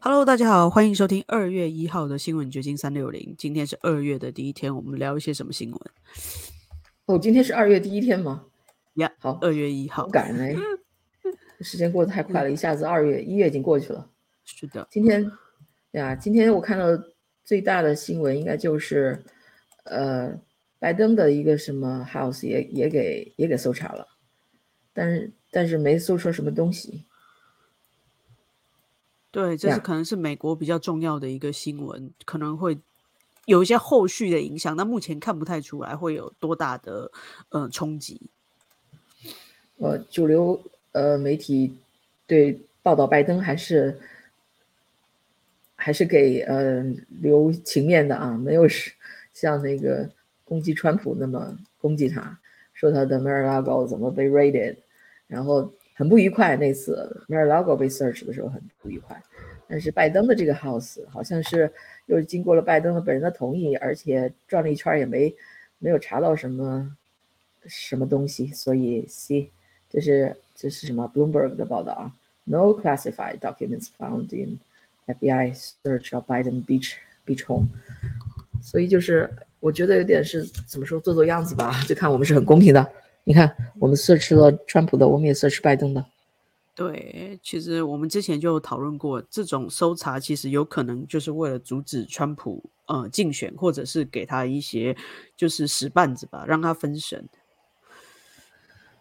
Hello，大家好，欢迎收听二月一号的新闻掘金三六零。今天是二月的第一天，我们聊一些什么新闻？哦，今天是二月第一天吗？呀，好，二月一号，赶嘞，时间过得太快了，一下子二月一月已经过去了。是的，今天呀，今天我看到最大的新闻应该就是呃，拜登的一个什么 house 也也给也给搜查了，但是但是没搜出什么东西。对，这是可能是美国比较重要的一个新闻，可能会有一些后续的影响。但目前看不太出来会有多大的呃冲击。呃，主流呃媒体对报道拜登还是还是给呃留情面的啊，没有是像那个攻击川普那么攻击他，说他的 Mar-a-Lago 怎么被 raided，然后。很不愉快，那次 Mar-a-Lago 被 search 的时候很不愉快，但是拜登的这个 house 好像是又经过了拜登的本人的同意，而且转了一圈也没没有查到什么什么东西，所以 C 这是这是什么 Bloomberg 的报道啊？No classified documents found in FBI search of Biden beach beach home，所以就是我觉得有点是怎么说做做样子吧，就看我们是很公平的。你看，我们 search 了川普的，我们也 search 拜登的。对，其实我们之前就讨论过，这种搜查其实有可能就是为了阻止川普呃竞选，或者是给他一些就是使绊子吧，让他分神。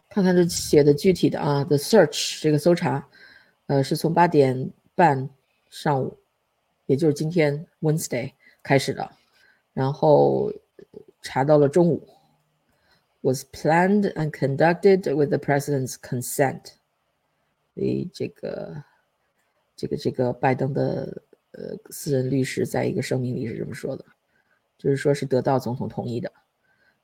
看看这写的具体的啊，the search 这个搜查，呃，是从八点半上午，也就是今天 Wednesday 开始的，然后查到了中午。was planned and conducted with the president's consent。所以这个这个这个拜登的呃私人律师在一个声明里是这么说的，就是说是得到总统同意的。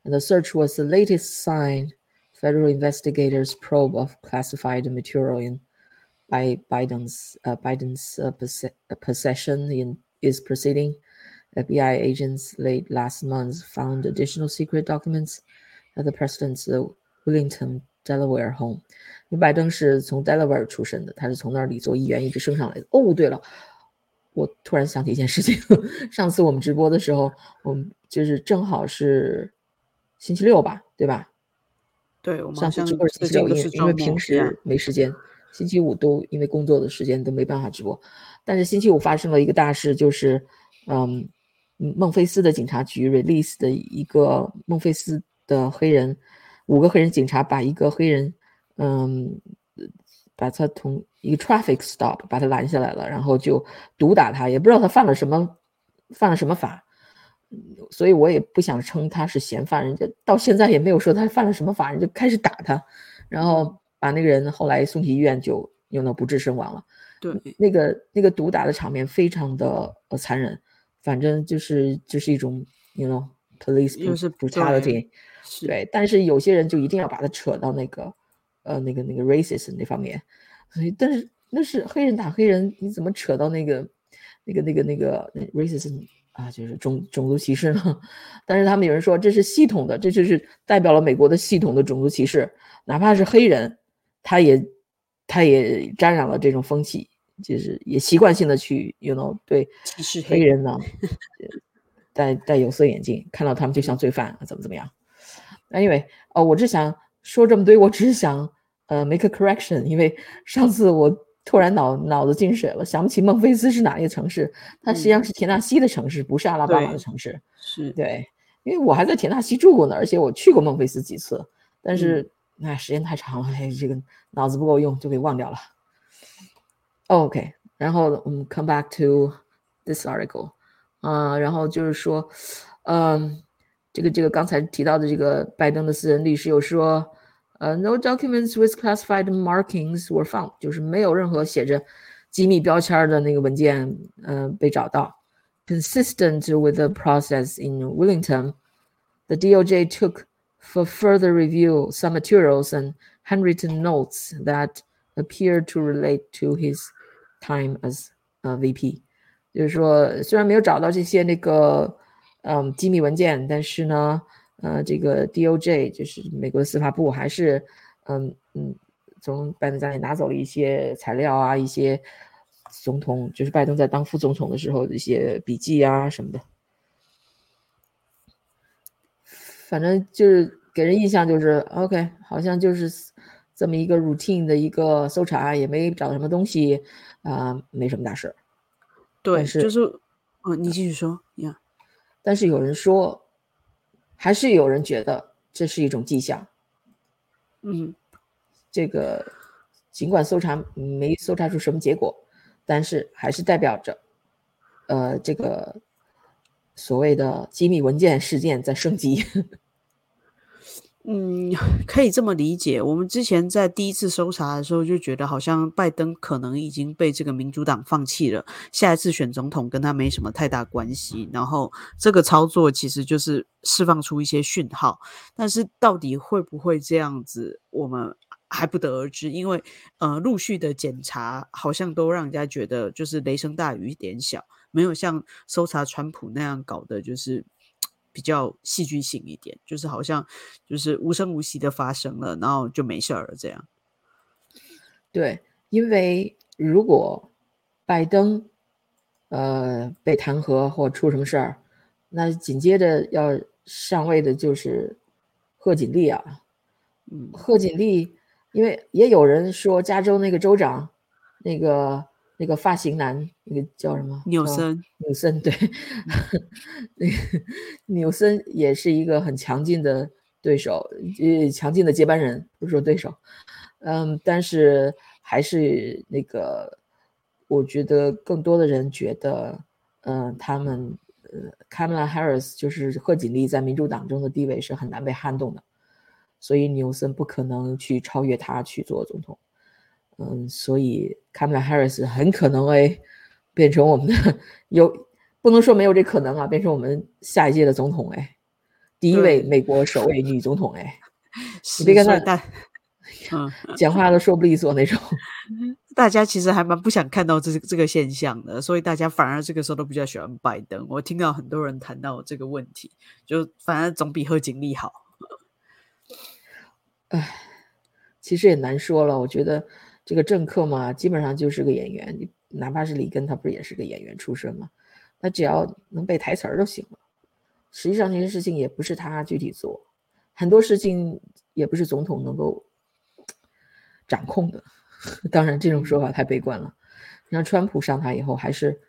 And the search was the latest sign federal investigators probe of classified material in by Biden's uh, Biden's uh, possession in is proceeding. FBI agents late last month found additional secret documents at the president's Wellington Delaware home。因为拜登是从 Delaware 出身的，他是从那里做议员一直升上来的。哦，对了，我突然想起一件事情，上次我们直播的时候，我们就是正好是星期六吧，对吧？对，我们上次直播是星期六，因为因为平时没时间，星期五都因为工作的时间都没办法直播。但是星期五发生了一个大事，就是嗯，孟菲斯的警察局 release 的一个孟菲斯。的黑人，五个黑人警察把一个黑人，嗯，把他从一个 traffic stop 把他拦下来了，然后就毒打他，也不知道他犯了什么，犯了什么法，所以我也不想称他是嫌犯，人家到现在也没有说他犯了什么法，人就开始打他，然后把那个人后来送去医院就用到不治身亡了。对，那个那个毒打的场面非常的呃残忍，反正就是就是一种，you know police brutality。对，但是有些人就一定要把它扯到那个，呃，那个那个 racist 那方面，所以，但是那是黑人打黑人，你怎么扯到那个，那个那个那个 racism 啊，就是种种族歧视呢？但是他们有人说这是系统的，这就是代表了美国的系统的种族歧视，哪怕是黑人，他也他也沾染了这种风气，就是也习惯性的去，you know，对歧视黑人呢，戴戴有色眼镜，看到他们就像罪犯，怎么怎么样。Anyway，哦，我只想说这么多，我只是想呃 make a correction，因为上次我突然脑脑子进水了，想不起孟菲斯是哪一个城市，它实际上是田纳西的城市，不是阿拉巴马的城市。是对，因为我还在田纳西住过呢，而且我去过孟菲斯几次，但是哎，时间太长了，哎，这个脑子不够用，就给忘掉了。OK，然后我们 come back to this article，啊，然后就是说，嗯。这个这个刚才提到的这个拜登的私人律师又说，呃，no documents with classified markings were found，就是没有任何写着机密标签的那个文件，嗯，被找到。Consistent with the process in Wellington, the DOJ took for further review some materials and handwritten notes that appear to relate to his time as a VP。就是说，虽然没有找到这些那个。 嗯，机密文件，但是呢，呃，这个 DOJ 就是美国的司法部，还是嗯嗯，从拜登家里拿走了一些材料啊，一些总统就是拜登在当副总统的时候的一些笔记啊什么的，反正就是给人印象就是 OK，好像就是这么一个 routine 的一个搜查，也没找什么东西啊，没什么大事。对，是就是，哦，你继续说呀。但是有人说，还是有人觉得这是一种迹象。嗯，这个尽管搜查没搜查出什么结果。但是还是代表着，呃，这个所谓的机密文件事件在升级。嗯，可以这么理解。我们之前在第一次搜查的时候就觉得，好像拜登可能已经被这个民主党放弃了，下一次选总统跟他没什么太大关系。然后这个操作其实就是释放出一些讯号，但是到底会不会这样子，我们。还不得而知，因为呃，陆续的检查好像都让人家觉得就是雷声大雨点小，没有像搜查川普那样搞的，就是比较戏剧性一点，就是好像就是无声无息的发生了，然后就没事儿了这样。对，因为如果拜登呃被弹劾或出什么事儿，那紧接着要上位的就是贺锦丽啊，嗯，贺锦丽。因为也有人说，加州那个州长，那个那个发型男，那个叫什么？纽森。纽森对，那个纽森也是一个很强劲的对手，呃，强劲的接班人，不是说对手。嗯，但是还是那个，我觉得更多的人觉得，嗯，他们呃，Kamala Harris 就是贺锦丽在民主党中的地位是很难被撼动的。所以纽森不可能去超越他去做总统，嗯，所以卡马拉·哈里斯很可能会变成我们的有不能说没有这可能啊，变成我们下一届的总统哎，第一位美国首位女总统哎，你别看他，嗯，讲话都说不利索那种。大家其实还蛮不想看到这这个现象的，所以大家反而这个时候都比较喜欢拜登。我听到很多人谈到这个问题，就反而总比贺锦丽好。唉，其实也难说了。我觉得这个政客嘛，基本上就是个演员。哪怕是里根，他不是也是个演员出身吗？他只要能背台词儿就行了。实际上，这些事情也不是他具体做，很多事情也不是总统能够掌控的。当然，这种说法太悲观了。像川普上台以后，还是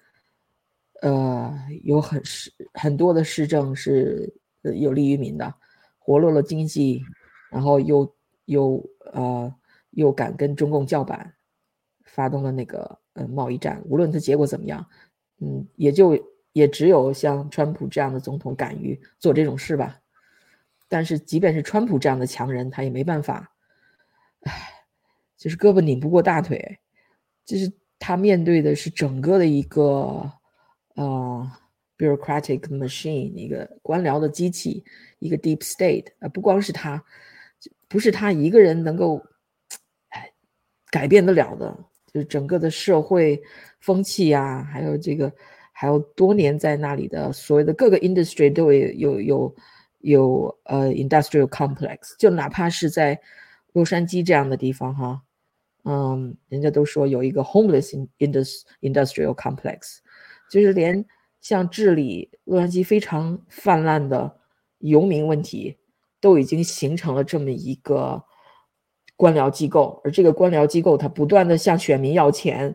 呃有很市很多的市政是有利于民的，活络了经济。然后又又呃又敢跟中共叫板，发动了那个嗯贸易战。无论他结果怎么样，嗯，也就也只有像川普这样的总统敢于做这种事吧。但是即便是川普这样的强人，他也没办法，唉，就是胳膊拧不过大腿，就是他面对的是整个的一个呃 bureaucratic machine，一个官僚的机器，一个 deep state 啊，不光是他。不是他一个人能够，改变得了的，就是整个的社会风气呀，还有这个，还有多年在那里的所谓的各个 industry 都有有有有呃 industrial complex，就哪怕是在洛杉矶这样的地方哈，嗯，人家都说有一个 homeless industry industrial complex，就是连像治理洛杉矶非常泛滥的游民问题。都已经形成了这么一个官僚机构，而这个官僚机构，它不断的向选民要钱，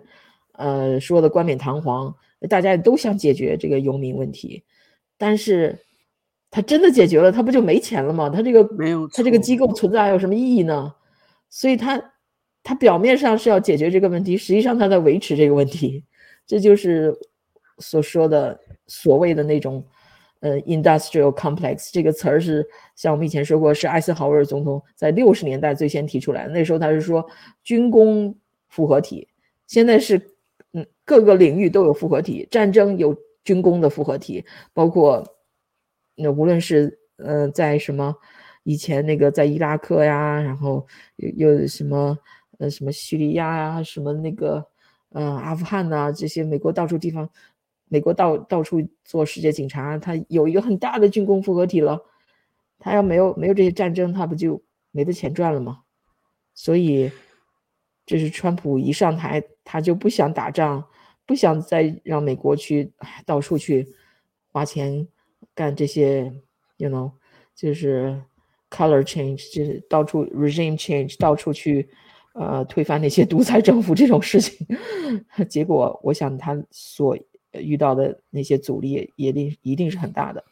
呃，说的冠冕堂皇，大家也都想解决这个游民问题，但是，他真的解决了，他不就没钱了吗？他这个没有，他这个机构存在还有什么意义呢？所以，他他表面上是要解决这个问题，实际上他在维持这个问题，这就是所说的所谓的那种。呃，industrial complex 这个词儿是像我们以前说过，是艾森豪威尔总统在六十年代最先提出来的。那时候他是说军工复合体，现在是嗯各个领域都有复合体，战争有军工的复合体，包括那无论是呃在什么以前那个在伊拉克呀，然后又又什么呃什么叙利亚呀，什么那个呃阿富汗呐这些美国到处地方。美国到到处做世界警察，他有一个很大的军工复合体了。他要没有没有这些战争，他不就没得钱赚了吗？所以，这是川普一上台，他就不想打仗，不想再让美国去到处去花钱干这些，you know，就是 color change，就是到处 regime change，到处去呃推翻那些独裁政府这种事情。结果，我想他所遇到的那些阻力也定一定是很大的。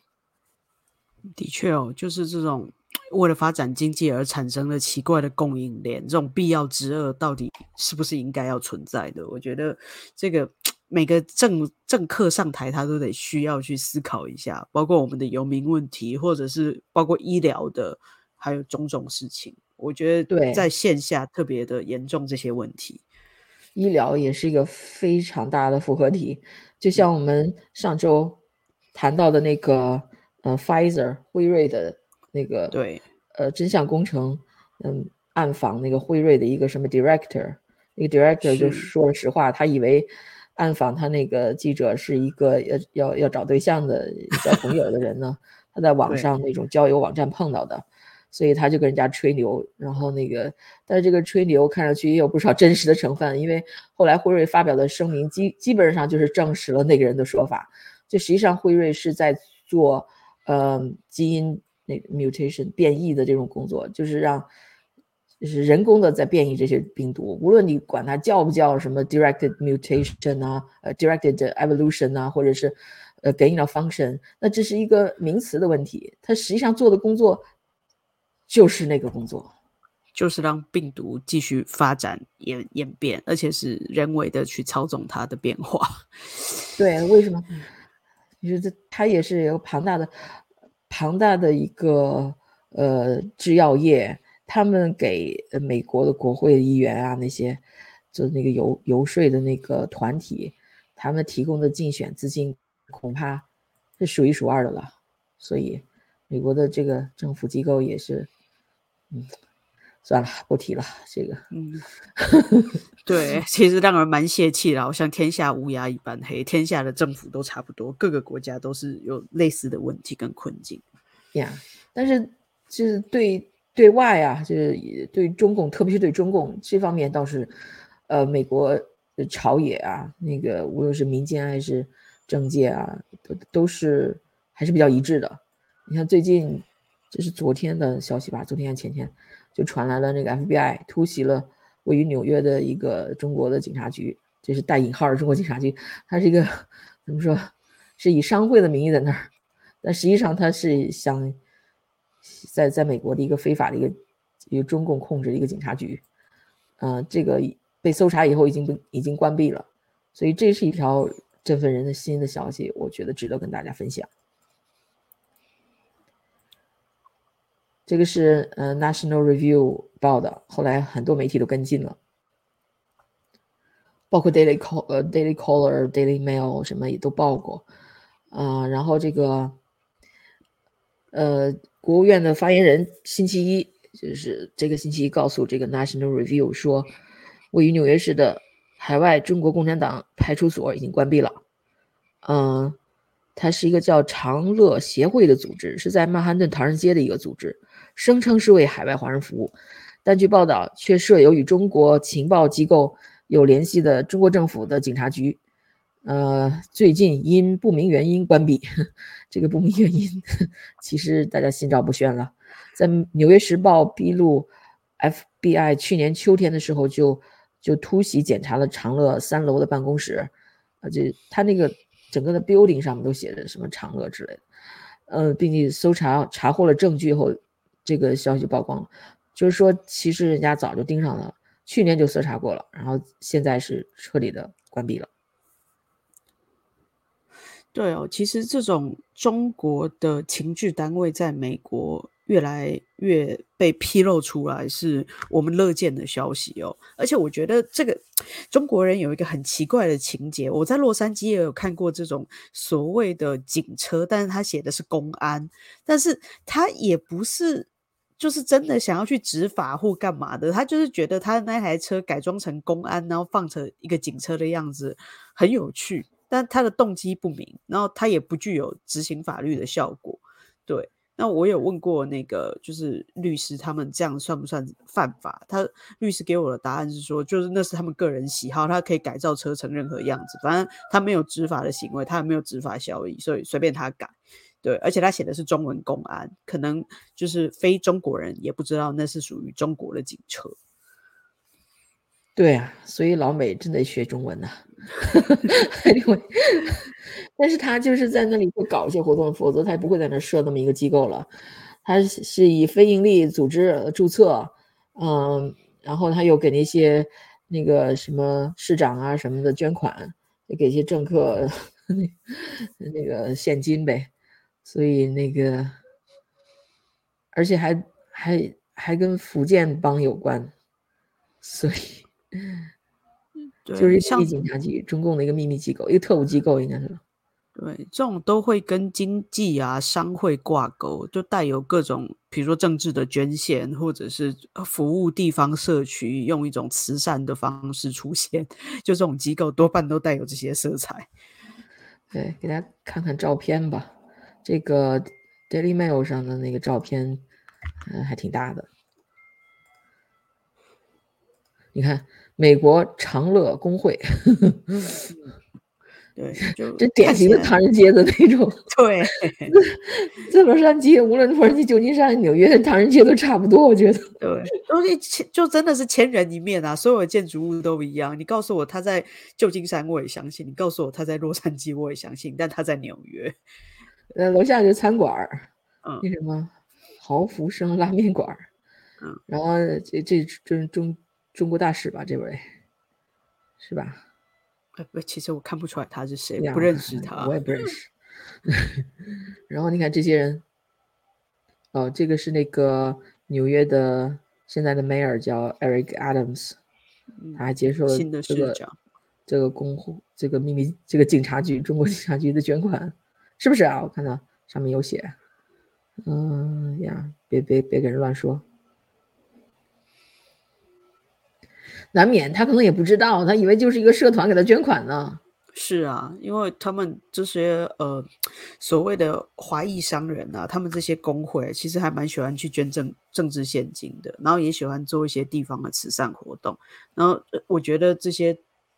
的确哦，就是这种为了发展经济而产生的奇怪的供应链，这种必要之恶到底是不是应该要存在的？我觉得这个每个政政客上台，他都得需要去思考一下，包括我们的游民问题，或者是包括医疗的，还有种种事情。我觉得在线下特别的严重这些问题，医疗也是一个非常大的复合体，就像我们上周谈到的那个。呃，Pfizer 辉瑞的那个对，呃，真相工程，嗯，暗访那个辉瑞的一个什么 director，那个 director 就说了实话，他以为暗访他那个记者是一个要要要找对象的交朋友的人呢，他在网上那种交友网站碰到的，所以他就跟人家吹牛，然后那个，但是这个吹牛看上去也有不少真实的成分，因为后来辉瑞发表的声明基基本上就是证实了那个人的说法，就实际上辉瑞是在做。呃，基因那个 mutation 变异的这种工作，就是让就是人工的在变异这些病毒，无论你管它叫不叫什么 directed mutation 啊，呃 directed evolution 啊，或者是呃 gain of function，那这是一个名词的问题。它实际上做的工作就是那个工作，就是让病毒继续发展演演变，而且是人为的去操纵它的变化。对，为什么？你说这，它也是有庞大的、庞大的一个呃制药业，他们给美国的国会议员啊那些就那个游游说的那个团体，他们提供的竞选资金恐怕是数一数二的了。所以，美国的这个政府机构也是，嗯。算了，不提了。这个，嗯，对，其实让人蛮泄气的，好像天下乌鸦一般黑，天下的政府都差不多，各个国家都是有类似的问题跟困境。呀，但是就是对对外啊，就是对中共，特别是对中共这方面，倒是，呃，美国朝野啊，那个无论是民间还是政界啊，都都是还是比较一致的。你看最近，这是昨天的消息吧？昨天还前天。就传来了那个 FBI 突袭了位于纽约的一个中国的警察局，这是带引号的中国警察局，它是一个怎么说，是以商会的名义在那儿，但实际上它是想在在美国的一个非法的一个由中共控制的一个警察局，嗯，这个被搜查以后已经不已经关闭了，所以这是一条振奋人的心的消息，我觉得值得跟大家分享。这个是呃《National Review》报的，后来很多媒体都跟进了，包括《Daily Call》呃《Daily Caller》《Daily Mail》什么也都报过，啊，然后这个呃国务院的发言人星期一就是这个星期一告诉这个《National Review》说，位于纽约市的海外中国共产党派出所已经关闭了，嗯，它是一个叫长乐协会的组织，是在曼哈顿唐人街的一个组织。声称是为海外华人服务，但据报道却设有与中国情报机构有联系的中国政府的警察局。呃，最近因不明原因关闭。这个不明原因，其实大家心照不宣了。在《纽约时报》披露，FBI 去年秋天的时候就就突袭检查了长乐三楼的办公室，啊，这他那个整个的 building 上面都写着什么长乐之类的，呃，并且搜查查获了证据后。这个消息曝光了，就是说，其实人家早就盯上了，去年就搜查过了，然后现在是彻底的关闭了。对哦，其实这种中国的情治单位在美国越来越被披露出来，是我们乐见的消息哦。而且我觉得这个中国人有一个很奇怪的情节，我在洛杉矶也有看过这种所谓的警车，但是他写的是公安，但是他也不是。就是真的想要去执法或干嘛的，他就是觉得他那台车改装成公安，然后放成一个警车的样子，很有趣。但他的动机不明，然后他也不具有执行法律的效果。对，那我有问过那个就是律师，他们这样算不算犯法？他律师给我的答案是说，就是那是他们个人喜好，他可以改造车成任何样子，反正他没有执法的行为，他也没有执法效益，所以随便他改。对，而且他写的是中文公安，可能就是非中国人也不知道那是属于中国的警车。对啊，所以老美真得学中文呐。因为，但是他就是在那里会搞一些活动，否则他也不会在那设那么一个机构了。他是以非盈利组织注册，嗯，然后他又给那些那个什么市长啊什么的捐款，给一些政客 那那个现金呗。所以那个，而且还还还跟福建帮有关，所以。就是秘密警察局，中共的一个秘密机构，一个特务机构，应该是。对，这种都会跟经济啊、商会挂钩，就带有各种，比如说政治的捐献，或者是服务地方社区，用一种慈善的方式出现。就这种机构多半都带有这些色彩。对，给大家看看照片吧。这个 Daily Mail 上的那个照片，嗯，还挺大的。你看。美国长乐工会，对，就这典型的唐人街的那种。对，在洛杉矶，无论洛杉矶、旧金山、纽约，唐人街都差不多。我觉得，对，东西千就真的是千人一面啊！所有的建筑物都一样。你告诉我他在旧金山，我也相信；你告诉我他在洛杉矶，我也相信。但他在纽约，呃，楼下就餐馆儿，嗯，那什么豪福生拉面馆儿，嗯，然后这这这中。中国大使吧，这位是吧？呃不，其实我看不出来他是谁，不认识他，我也不认识。然后你看这些人，哦，这个是那个纽约的现在的 mayor 叫 Eric Adams，他还接受了这个这个公户这个秘密这个警察局中国警察局的捐款，是不是啊？我看到上面有写，嗯呀，别别别给人乱说。难免他可能也不知道，他以为就是一个社团给他捐款呢。是啊，因为他们这些呃所谓的华裔商人啊，他们这些工会其实还蛮喜欢去捐赠政治现金的，然后也喜欢做一些地方的慈善活动。然后我觉得这些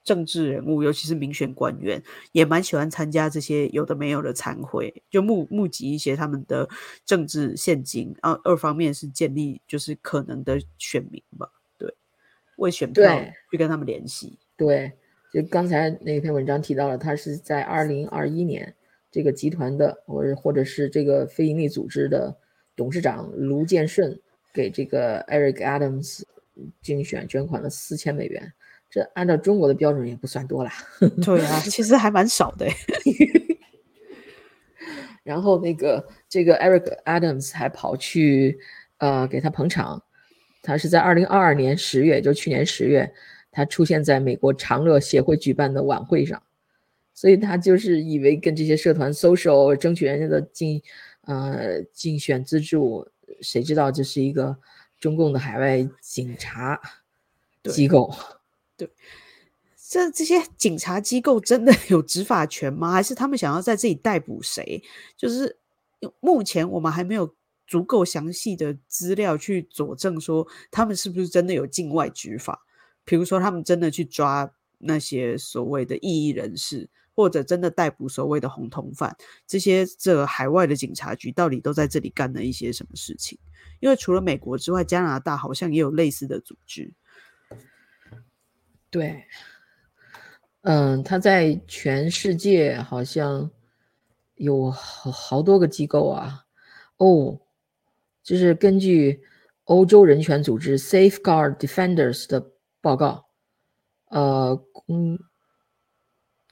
政治人物，尤其是民选官员，也蛮喜欢参加这些有的没有的参会，就募募集一些他们的政治现金。然后二方面是建立就是可能的选民吧。对为选票去跟他们联系，对，就刚才那篇文章提到了，他是在二零二一年这个集团的，或者或者是这个非营利组织的董事长卢建顺给这个 Eric Adams 竞选捐款了四千美元，这按照中国的标准也不算多啦。对啊，其实还蛮少的。然后那个这个 Eric Adams 还跑去呃给他捧场。他是在二零二二年十月，就去年十月，他出现在美国长乐协会举办的晚会上，所以他就是以为跟这些社团 social 争取人家的竞，呃，竞选资助，谁知道这是一个中共的海外警察机构？对，这这些警察机构真的 有执法权吗？还是他们想要在这里逮捕谁？就是目前我们还没有。足够详细的资料去佐证说他们是不是真的有境外执法，比如说他们真的去抓那些所谓的异议人士，或者真的逮捕所谓的红通犯，这些这海外的警察局到底都在这里干了一些什么事情？因为除了美国之外，加拿大好像也有类似的组织。对，嗯，他在全世界好像有好好多个机构啊，哦。就是根据欧洲人权组织 Safeguard Defenders 的报告，呃，嗯，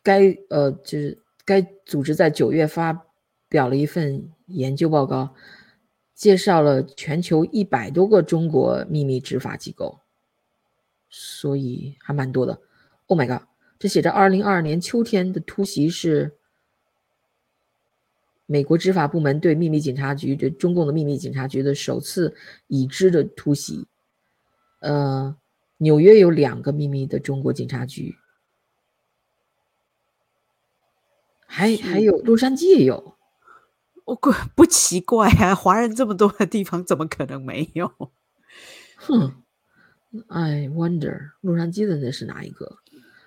该呃就是该组织在九月发表了一份研究报告，介绍了全球一百多个中国秘密执法机构，所以还蛮多的。Oh my god，这写着二零二二年秋天的突袭是。美国执法部门对秘密警察局，对中共的秘密警察局的首次已知的突袭。呃，纽约有两个秘密的中国警察局，还还有洛杉矶也有。我不不奇怪啊，华人这么多的地方，怎么可能没有？哼，I wonder，洛杉矶的那是哪一个？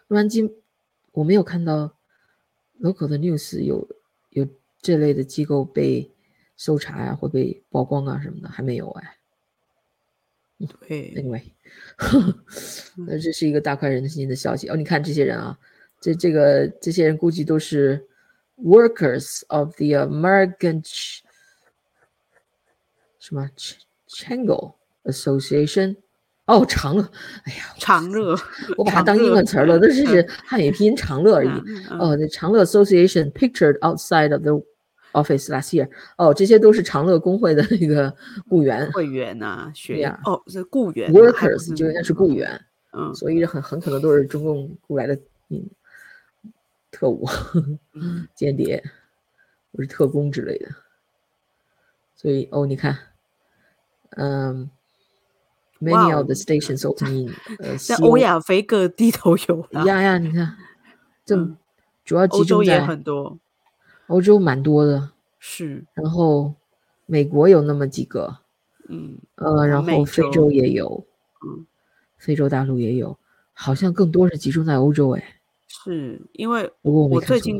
洛杉矶我没有看到 local 的 news 有有这类的机构被搜查呀，会被曝光啊什么的，还没有哎。对，Anyway，那这是一个大快人心的消息哦。你看这些人啊，这这个这些人估计都是 workers of the American 什么 Changle Association。哦，长乐，哎呀，长乐，我把它当英文词儿了，那只是汉语拼音长乐而已。哦，那长乐 Association pictured outside of the office last year。哦，这些都是长乐工会的那个雇员，会员呐，学员，哦，是雇员，workers 就应该是雇员，嗯，所以很很可能都是中共雇来的，嗯，特务、间谍或是特工之类的。所以，哦，你看，嗯。Many of the stations open 呃，在欧亚非各地都有。呀呀，你看，这主要集中在很多，欧洲蛮多的。是，然后美国有那么几个，嗯，呃，然后非洲也有，嗯，非洲大陆也有，好像更多是集中在欧洲。哎，是因为我我最近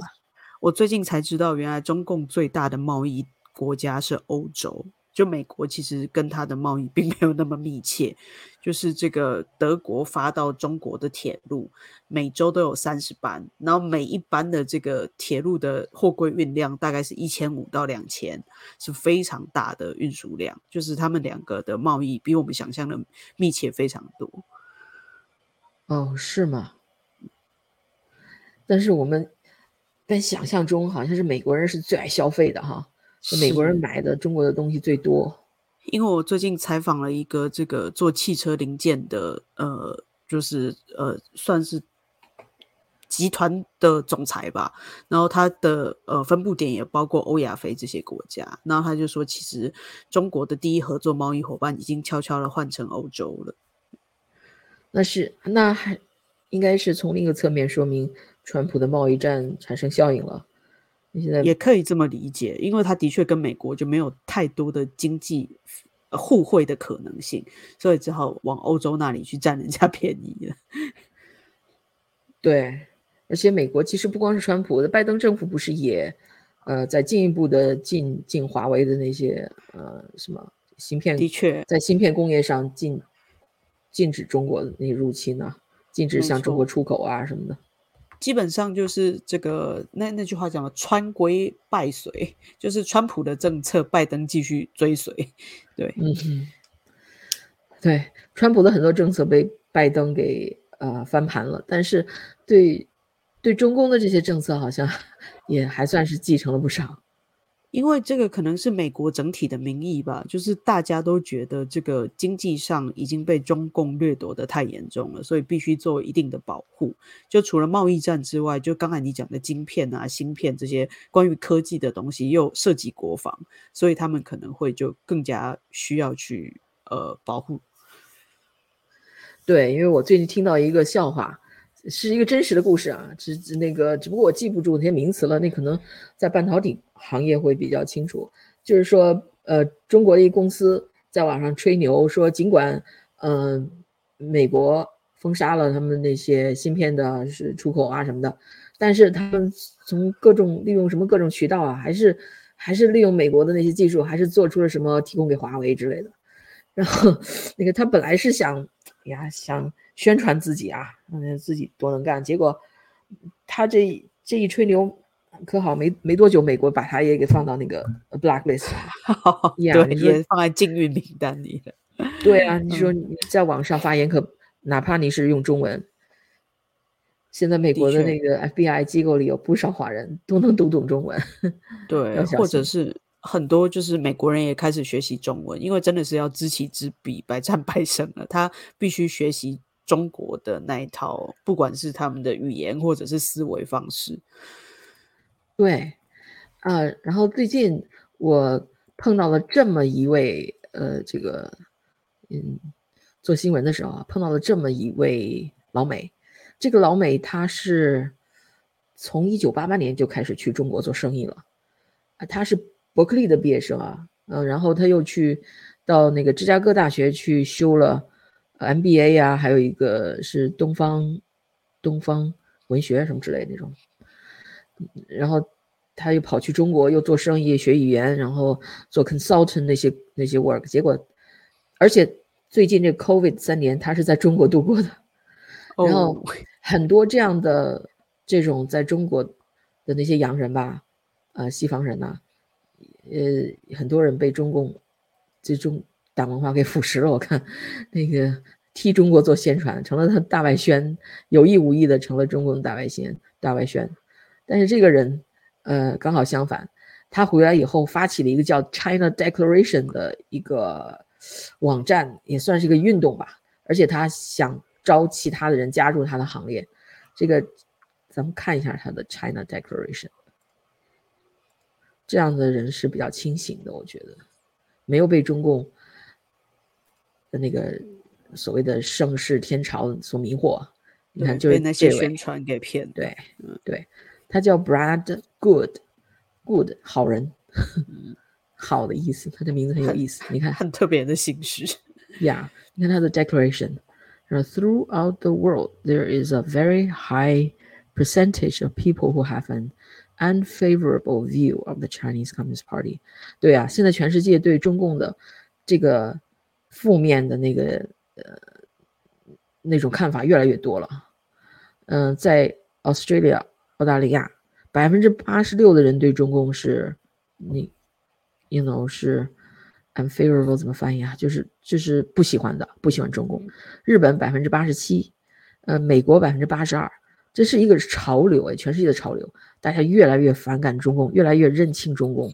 我最近才知道，原来中共最大的贸易国家是欧洲。就美国其实跟它的贸易并没有那么密切，就是这个德国发到中国的铁路，每周都有三十班，然后每一班的这个铁路的货柜运量大概是一千五到两千，是非常大的运输量。就是他们两个的贸易比我们想象的密切非常多。哦，是吗？但是我们在想象中好像是美国人是最爱消费的哈。美国人买的中国的东西最多，因为我最近采访了一个这个做汽车零件的，呃，就是呃，算是集团的总裁吧。然后他的呃分布点也包括欧亚非这些国家。然后他就说，其实中国的第一合作贸易伙伴已经悄悄的换成欧洲了。那是那还应该是从另一个侧面说明，川普的贸易战产生效应了。也可以这么理解，因为他的确跟美国就没有太多的经济互惠的可能性，所以只好往欧洲那里去占人家 便宜了。对，而且美国其实不光是川普的，拜登政府不是也呃在进一步的进进华为的那些呃什么芯片？的确，在芯片工业上禁禁止中国的那入侵呢，禁止向中国出口啊什么的。基本上就是这个那那句话讲了“川规败随”，就是川普的政策，拜登继续追随。对，嗯，对，川普的很多政策被拜登给呃翻盘了，但是对对中共的这些政策，好像 也还算是继承了不少。因为这个可能是美国整体的民意吧，就是大家都觉得这个经济上已经被中共掠夺的太严重了，所以必须做一定的保护。就除了贸易战之外，就刚才你讲的晶片啊、芯片这些关于科技的东西，又涉及国防，所以他们可能会就更加需要去呃保护。对，因为我最近听到一个笑话。是一个真实的故事啊，只只那个，只不过我记不住那些名词了。那可能在半导体行业会比较清楚。就是说，呃，中国的一公司在网上吹牛说，尽管嗯美国封杀了他们那些芯片的是出口啊什么的，但是他们从各种利用什么各种渠道啊，还是还是利用美国的那些技术，还是做出了什么提供给华为之类的。然后那个他本来是想呀想。宣传自己啊，嗯，自己多能干。结果他这这一吹牛，可好没没多久，美国把他也给放到那个 blacklist，对，也放在禁运名单里了。对啊，你说你在网上发言，可哪怕你是用中文，现在美国的那个 FBI 机构里有不少华人都能读懂中文。对，或者是很多就是美国人也开始学习中文，因为真的是要知己知彼，百战百胜了，他必须学习。中国的那一套，不管是他们的语言或者是思维方式，对，呃，然后最近我碰到了这么一位，呃，这个，嗯，做新闻的时候啊，碰到了这么一位老美，这个老美他是从一九八八年就开始去中国做生意了，啊，他是伯克利的毕业生啊，嗯，然后他又去到那个芝加哥大学去修了 MBA 呀，还有一个是东方东方文学什么之类那种，然后他又跑去中国又做生意学语言，然后做 consultant 那些那些 work，结果而且最近这 COVID 三年他是在中国度过的，然后很多这样的这种在中国的那些洋人吧，呃，西方人呐。呃，很多人被中共这中党文化给腐蚀了。我看那个替中国做宣传，成了他大外宣，有意无意的成了中共的大外宣、大外宣。但是这个人，呃，刚好相反，他回来以后发起了一个叫 China Declaration 的一个网站，也算是一个运动吧。而且他想招其他的人加入他的行列。这个，咱们看一下他的 China Declaration。这样的人是比较清醒的，我觉得没有被中共的那个所谓的盛世天朝所迷惑。你看，就被那些宣传给骗。对，对，他叫 Brad Good，Good 好人，好的意思。他的名字很有意思，你看，很特别的形式。Yeah，你看他的 Declaration。Throughout the world, there is a very high percentage of people who have an unfavorable view of the Chinese Communist Party，对啊，现在全世界对中共的这个负面的那个呃那种看法越来越多了。嗯，在 Australia 澳大利亚，百分之八十六的人对中共是你，you know 是 unfavorable 怎么翻译啊？就是就是不喜欢的，不喜欢中共。日本百分之八十七，呃，美国百分之八十二。这是一个潮流哎，全世界的潮流，大家越来越反感中共，越来越认清中共。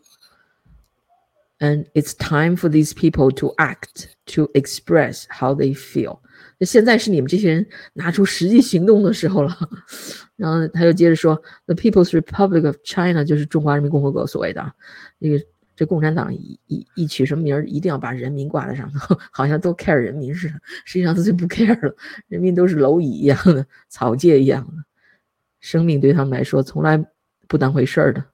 And it's time for these people to act, to express how they feel。那现在是你们这些人拿出实际行动的时候了。然后他又接着说，The People's Republic of China 就是中华人民共和国所谓的那个。这共产党一一一取什么名儿，一定要把人民挂在上头，好像都 care 人民似的。实际上他就不 care 了，人民都是蝼蚁一样的，草芥一样的，生命对他们来说从来不当回事儿的。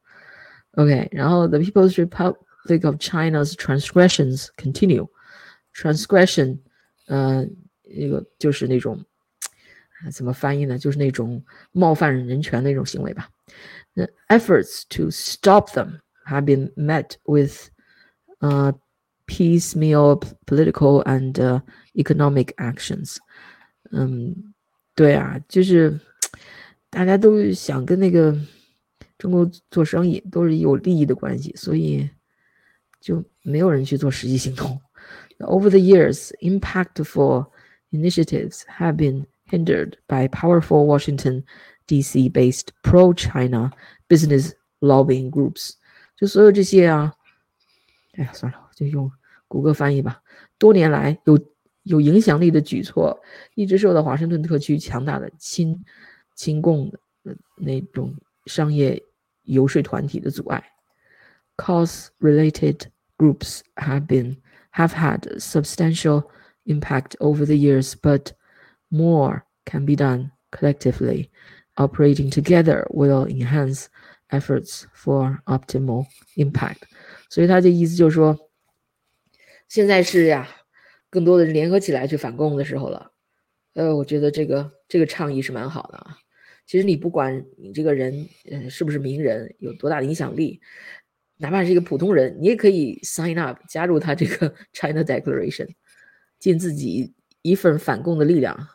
OK，然后 The People's Republic of China's transgressions continue. Transgression，呃，一个就是那种怎么翻译呢？就是那种冒犯人权的那种行为吧。The efforts to stop them. have been met with uh, piecemeal political and uh, economic actions。嗯，对啊，就是大家都想跟那个中国做生意，都是有利益的关系，所以 就没有人去做实际行动。Over the years, impactful initiatives have been hindered by powerful Washington, D.C. based pro China business lobbying groups 就所有这些啊，哎呀，算了，就用谷歌翻译吧。多年来有有影响力的举措，一直受到华盛顿特区强大的亲亲共的那种商业游说团体的阻碍。Cause-related groups have been have had substantial impact over the years, but more can be done collectively. Operating together will enhance efforts for optimal impact，所以他的意思就是说，现在是呀，更多的人联合起来去反共的时候了。呃，我觉得这个这个倡议是蛮好的啊。其实你不管你这个人呃是不是名人，有多大的影响力， 哪怕是一个普通人，你也可以 sign up 加入他这个 China Declaration，尽自己一份反共的力量。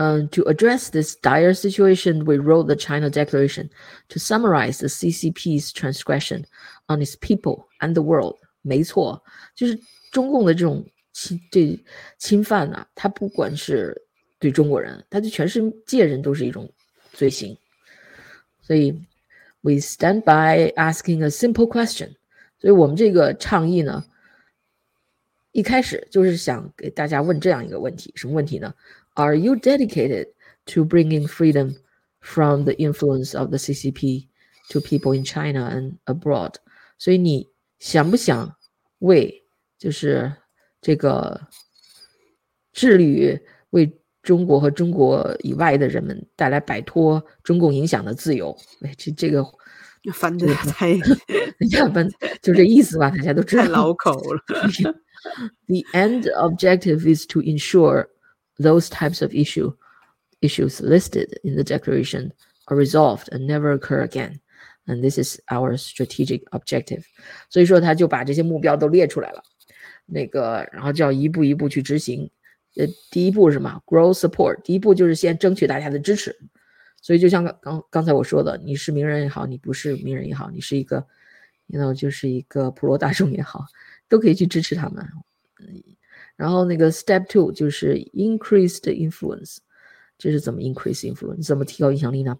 Um, to address this dire situation, we wrote the China Declaration to summarize the CCP's transgression on its people and the world. 没错，就是中共的这种侵这侵犯啊，它不管是对中国人，它对全世界人都是一种罪行。所以 ，we stand by asking a simple question。所以我们这个倡议呢，一开始就是想给大家问这样一个问题，什么问题呢？are you dedicated to bringing freedom from the influence of the CCP to people in China and abroad？所以你想不想为就是这个致力于为 中国和中国以外的人们带来摆脱中共影响的自由？哎，这这个翻的太 人家们就这意思吧，大家都知道。太老口了。 the end objective is to ensure those types of issue issues listed in the declaration are resolved and never occur again. And this is our strategic objective. 所以说他就把这些目标都列出来了，那个然后就要一步一步去执行。 呃，第一步是什么？Grow support。第一步就是先争取大家的支持。所以就像刚刚刚才我说的，你是名人也好，你不是名人也好，你是一个，you know，就是一个普罗大众也好，都可以去支持他们。然后那个 step two 就是 increased influence，这是怎么 increase influence？怎么提高影响力呢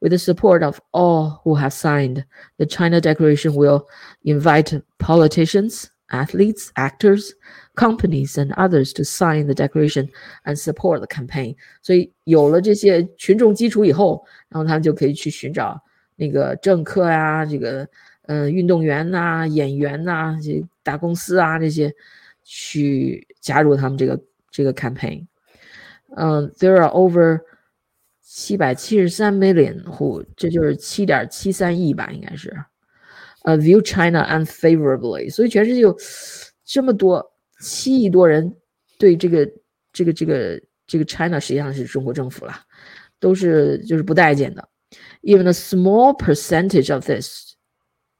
？With the support of all who have signed the China Declaration, will invite politicians, athletes, actors, companies, and others to sign the declaration and support the campaign. 所以有了这些群众基础以后，然后他们就可以去寻找那个政客呀、这个呃运动员呐、演员呐、这大公司啊这些。去加入他们这个这个 campaign。嗯、uh,，there are over 七百七十三 million who，这就是七点七三亿吧，应该是。 呃、，view China unfavorably，所以全世界有这么多七亿多人对这个这个这个这个 China 实际上是中国政府了，都是就是不待见的。Even a small percentage of this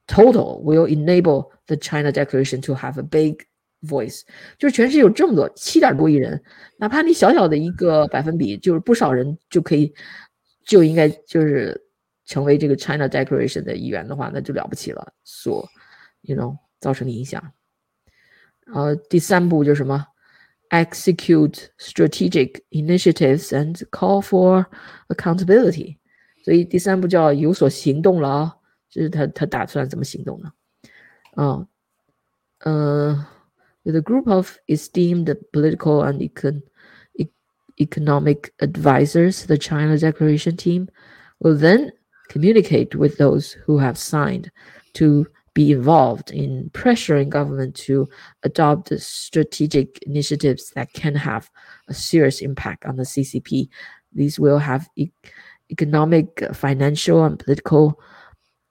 total will enable the China Declaration to have a big voice，就是全世界有这么多七点多亿人，哪怕你小小的一个百分比，就是不少人就可以就应该就是成为这个 China Declaration 的一员的话，那就了不起了，所 you know 造成的影响。呃，第三步就是什么？Execute strategic initiatives and call for accountability。所以第三步叫有所行动了啊，就是他他打算怎么行动呢？啊，嗯。with a group of esteemed political and econ e economic advisors, the China Declaration team will then communicate with those who have signed to be involved in pressuring government to adopt strategic initiatives that can have a serious impact on the CCP. These will have e economic, financial, and political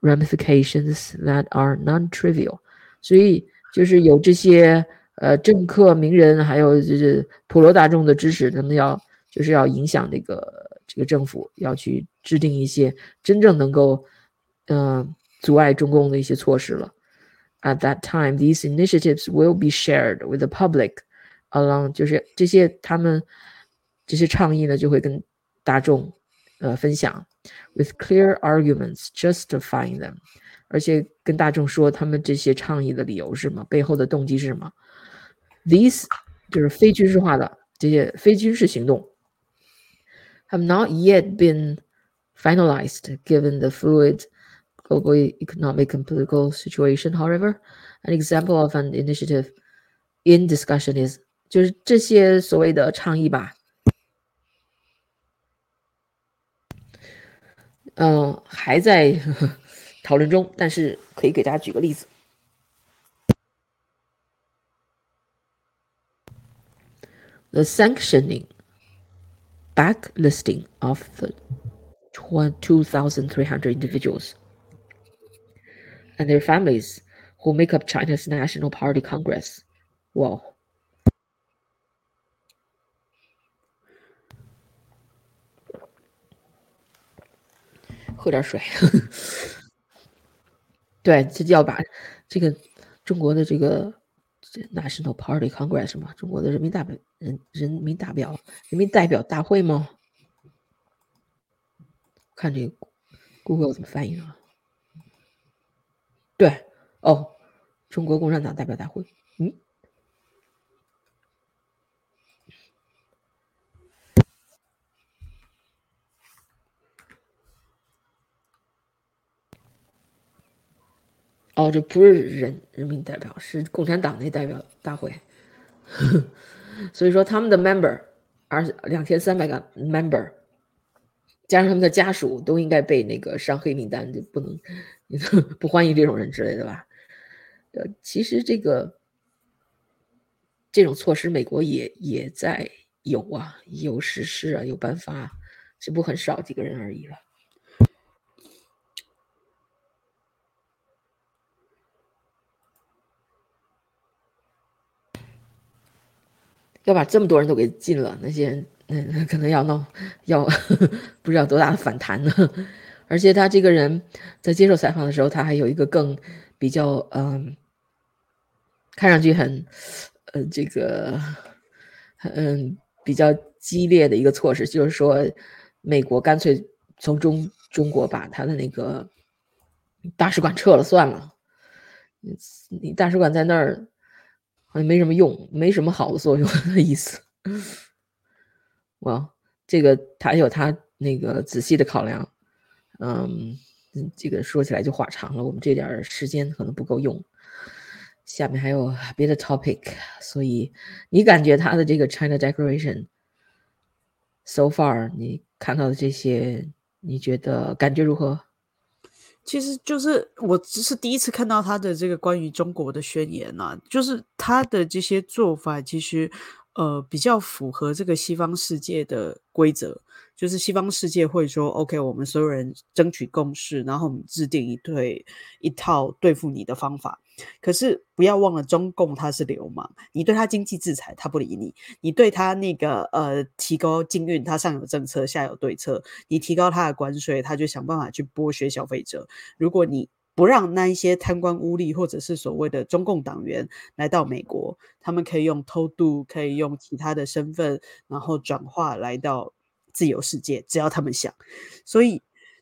ramifications that are non-trivial. 所以就是有这些呃，政客、名人，还有就是普罗大众的支持，他们要就是要影响这个 这个政府，要去制定一些真正能够嗯、阻碍中共的一些措施了。At that time, these initiatives will be shared with the public along，就是这些他们这些倡议呢，就会跟大众呃分享，with clear arguments justifying them，而且跟大众说他们这些倡议的理由是什么，背后的动机是什么。These 就是非军事化的这些非军事行动 ，have not yet been finalized given the fluid global economic and political situation. However, an example of an initiative in discussion is 就是这些所谓的倡议吧，嗯、呃，还在讨论中，但是可以给大家举个例子。the sanctioning backlisting of the 2,300 individuals and their families who make up China's National Party Congress. Wow. National Party Congress 吗，中国的人民代表人人民代表人民代表大会吗？看这个 Google 怎么翻译啊？对，哦，中国共产党代表大会，嗯。哦，这不是人人民代表，是共产党那代表大会。所以说，他们的 member 二两千三百个 member，加上他们的家属，都应该被那个上黑名单，就不能 不欢迎这种人之类的吧？呃，其实这个这种措施，美国也也在有啊，有实施啊，有颁发，只不过很少几个人而已了。要把这么多人都给禁了，那些人嗯可能要闹要不知道多大的反弹呢。而且他这个人在接受采访的时候，他还有一个更比较嗯，看上去很呃这个嗯比较激烈的一个措施，就是说美国干脆从中中国把他的那个大使馆撤了算了。你大使馆在那儿好像没什么用，没什么好的作用的意思。哇，这个他有他那个仔细的考量。嗯，这个说起来就话长了，我们这点时间可能不够用。下面还有别的 topic，所以你感觉他的这个 China Decoration so far，你看到的这些，你觉得感觉如何？其实就是我只是第一次看到他的这个关于中国的宣言呐，就是他的这些做法，其实呃比较符合这个西方世界的规则。就是西方世界会说，OK，我们所有人争取共识，然后我们制定一对一套对付你的方法。可是不要忘了，中共他是流氓，你对他经济制裁，他不理你；你对他那个呃提高禁运，他上有政策，下有对策。你提高他的关税，他就想办法去剥削消费者。如果你不让那一些贪官污吏或者是所谓的中共党员来到美国，他们可以用偷渡，可以用其他的身份，然后转化来到。自由世界，只要他们想，所以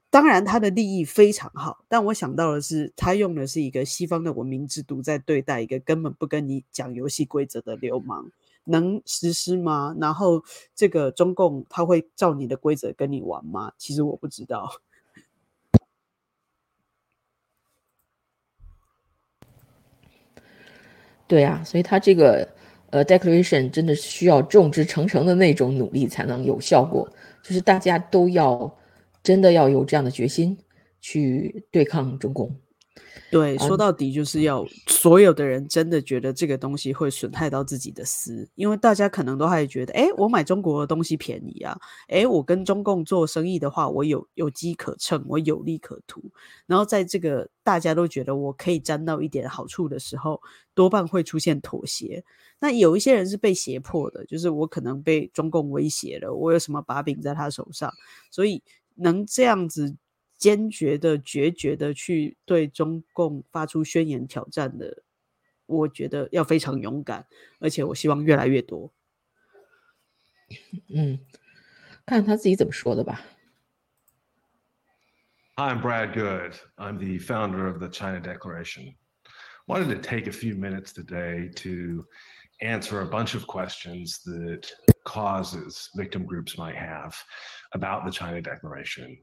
当然他的利益非常好。但我想到的是，他用的是一个西方的文明制度在对待一个根本不跟你讲游戏规则的流氓，能实施吗？然后这个中共他会照你的规则跟你玩吗？其实我不知道。对啊，所以他这个。呃，declaration 真的需要众志成城的那种努力才能有效果，就是大家都要真的要有这样的决心去对抗中共。对，说到底就是要所有的人真的觉得这个东西会损害到自己的私，因为大家可能都还觉得，哎，我买中国的东西便宜啊，哎，我跟中共做生意的话，我有有机可乘，我有利可图。然后在这个大家都觉得我可以沾到一点好处的时候，多半会出现妥协。那有一些人是被胁迫的，就是我可能被中共威胁了，我有什么把柄在他手上，所以能这样子。坚决的、决绝的去对中共发出宣言挑战的，我觉得要非常勇敢，而且我希望越来越多。嗯，看他自己怎么说的吧。Hi, I'm Brad Good. I'm the founder of the China Declaration. Wanted to take a few minutes today to answer a bunch of questions that causes victim groups might have about the China Declaration.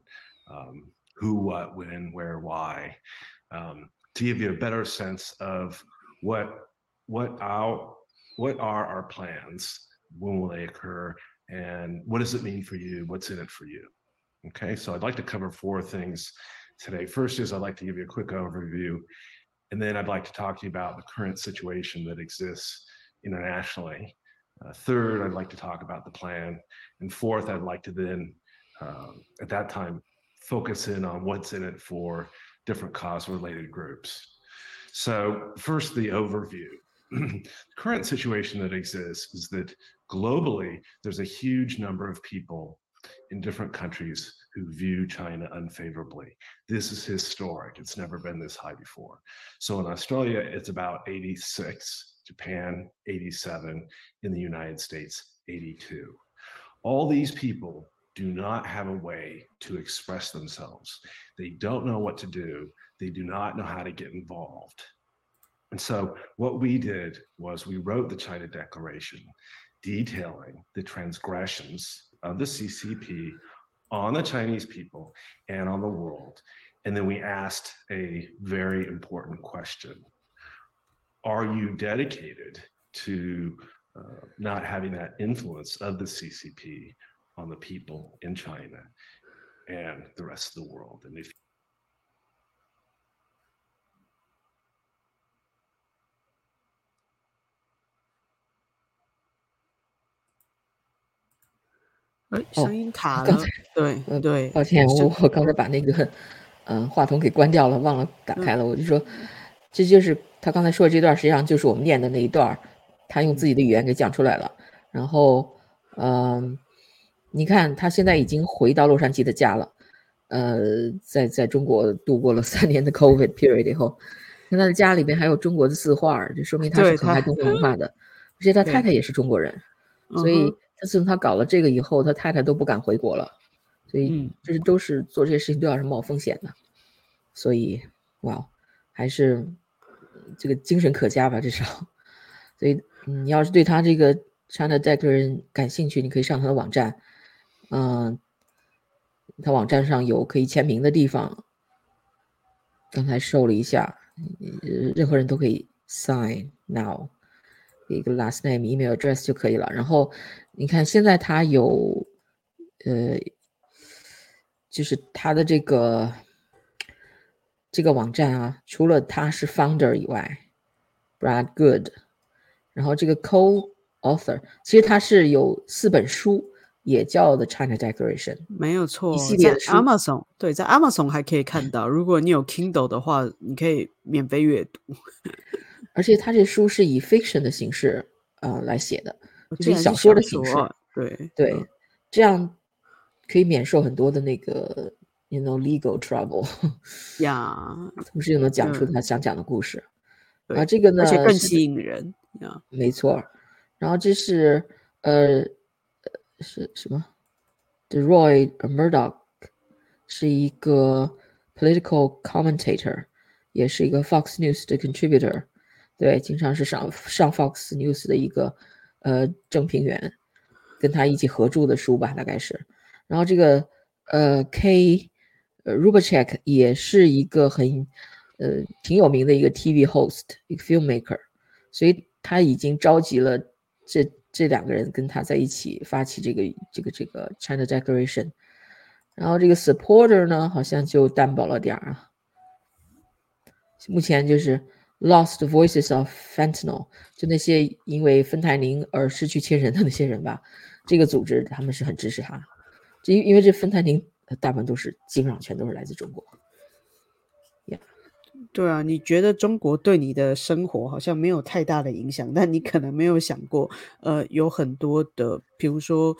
Um, who, what, when, where, why, um, to give you a better sense of what what our what are our plans, when will they occur, and what does it mean for you? What's in it for you? Okay, so I'd like to cover four things today. First is I'd like to give you a quick overview, and then I'd like to talk to you about the current situation that exists internationally. Uh, third, I'd like to talk about the plan, and fourth, I'd like to then, um, at that time, focus in on what's in it for different cause related groups. So, first, the overview. the current situation that exists is that globally, there's a huge number of people in different countries who view China unfavorably. This is historic. It's never been this high before. So in Australia, it's about 86, Japan, 87, in the United States, 82. All these people do not have a way to express themselves. They don't know what to do. They do not know how to get involved. And so, what we did was we wrote the China Declaration detailing the transgressions of the CCP on the Chinese people and on the world. And then we asked a very important question Are you dedicated to uh, not having that influence of the CCP on the people in China and the rest of the world. And if 哎，声音卡了。对，对，抱歉，我我刚才把那个嗯话筒给关掉了，忘了打开了。我就说，这就是他刚才说的这段，实际上就是我们念的那一段，他用自己的语言给讲出来了。然后，嗯，你看他现在已经回到洛杉矶的家了，呃，在在中国度过了三年的 COVID period 以后，那他的家里边还有中国的字画，就说明他是很爱中国文化的，而且他太太也是中国人，所以他自从他搞了这个以后，他太太都不敢回国了，所以这是都是做这些事情都要是冒风险的，所以哇，还是这个精神可嘉吧，至少，所以你要是对他这个。China Declaration 感兴趣，你可以上他的网站，嗯，他网站上有可以签名的地方。刚才搜了一下，任何人都可以 sign now，一个 last name、email address 就可以了。然后你看，现在他有，呃，就是他的这个这个网站啊，除了他是 founder 以外，Brad Good，然后这个 co Author，其实他是有四本书，也叫 The China Declaration，没有错。一系列的 Amazon，对，在 Amazon 还可以看到。如果你有 Kindle 的话，你可以免费阅读。而且他这书是以 fiction 的形式呃来写的，就是小说的形式。对对，这样可以免受很多的那个 you know legal trouble。呀，同时又能讲出他想讲的故事。啊，这个呢，而且更吸引人。呀，没错。然后这是呃是什么？The Roy Murdoch 是一个 political commentator，也是一个 Fox News 的 contributor，对，经常是上上 Fox News 的一个呃正评员，跟他一起合著的书吧，大概是。然后这个呃 K Rubachek 也是一个很呃挺有名的一个 TV host，一个 filmmaker，所以他已经召集了。这这两个人跟他在一起发起这个这个这个 China Declaration，然后这个 supporter 呢好像就担保了点儿啊。目前就是 Lost Voices of Fentanyl，就那些因为芬太宁而失去亲人的那些人吧，这个组织他们是很支持他，因因为这芬太宁大部分都是基本上全都是来自中国。对啊，你觉得中国对你的生活好像没有太大的影响，但你可能没有想过，呃，有很多的，比如说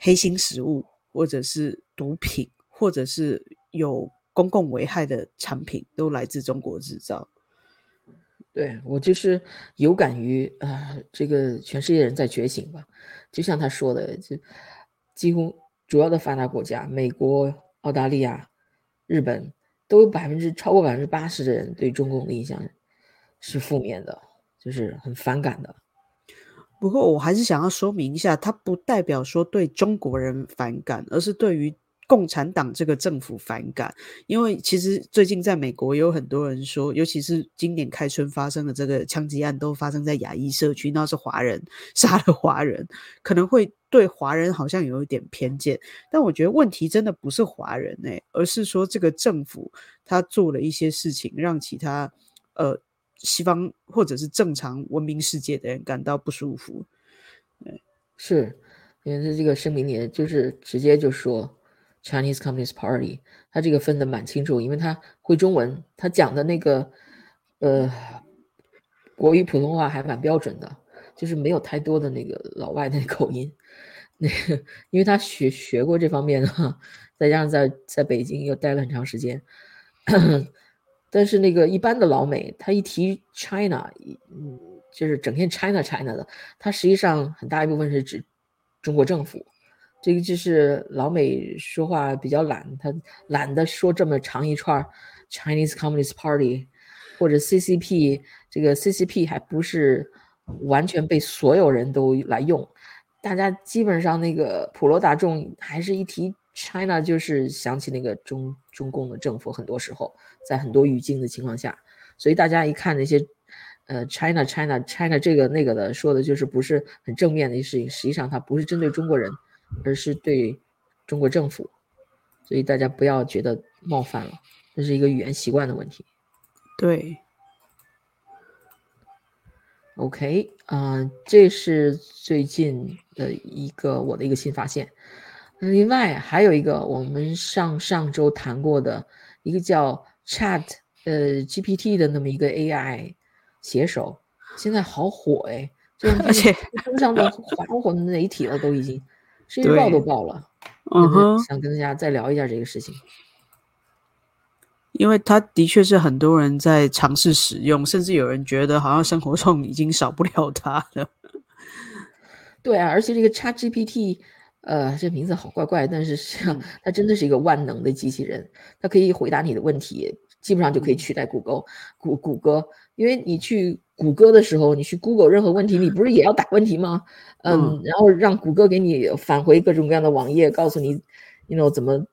黑心食物，或者是毒品，或者是有公共危害的产品，都来自中国制造。对我就是有感于啊，这个全世界人在觉醒吧，就像他说的，就几乎主要的发达国家，美国、澳大利亚、日本。都有百分之超过百分之八十的人对中共的印象是负面的，就是很反感的。不过我还是想要说明一下，它不代表说对中国人反感，而是对于。共产党这个政府反感，因为其实最近在美国有很多人说，尤其是今年开春发生的这个枪击案，都发生在亚裔社区，那是华人杀了华人，可能会对华人好像有一点偏见。但我觉得问题真的不是华人哎，而是说这个政府他做了一些事情，让其他呃西方或者是正常文明世界的人感到不舒服。是因为这个声明里就是直接就说。Chinese Communist Party，他这个分的蛮清楚，因为他会中文，他讲的那个呃国语普通话还蛮标准的，就是没有太多的那个老外的口音。那个，因为他学学过这方面的，再加上在在北京又待了很长时间。但是那个一般的老美，他一提 China，嗯，就是整天 China China 的，他实际上很大一部分是指中国政府。这个就是老美说话比较懒，他懒得说这么长一串 Chinese Communist Party 或者 CCP，这个 CCP 还不是完全被所有人都来用，大家基本上那个普罗大众还是一提 China 就是想起那个中中共的政府，很多时候在很多语境的情况下，所以大家一看那些呃 China China China 这个那个的说的就是不是很正面的一事情，实际上它不是针对中国人。而是对中国政府，所以大家不要觉得冒犯了，这是一个语言习惯的问题。对，OK，啊，这是最近的一个我的一个新发现。另外还有一个我们上上周谈过的一个叫 Chat 呃 GPT 的那么一个 AI 写手，现在好火哎，而且登上的 华火的媒体了，都已经《世界日报》都报了。嗯哼，想跟大家再聊一下这个事情。因为它的确是很多人在尝试使用，甚至有人觉得好像生活中已经少不了它了。对啊，而且这个 ChatGPT，呃，这名字好怪怪，但是实际上它真的是一个万能的机器人，它可以回答你的问题，基本上就可以取代谷歌。谷谷歌，因为你去谷歌的时候，你去 Google 任何问题，你不是也要打问题吗？嗯，然后让谷歌给你返回各种各样的网页，告诉你，you know 怎么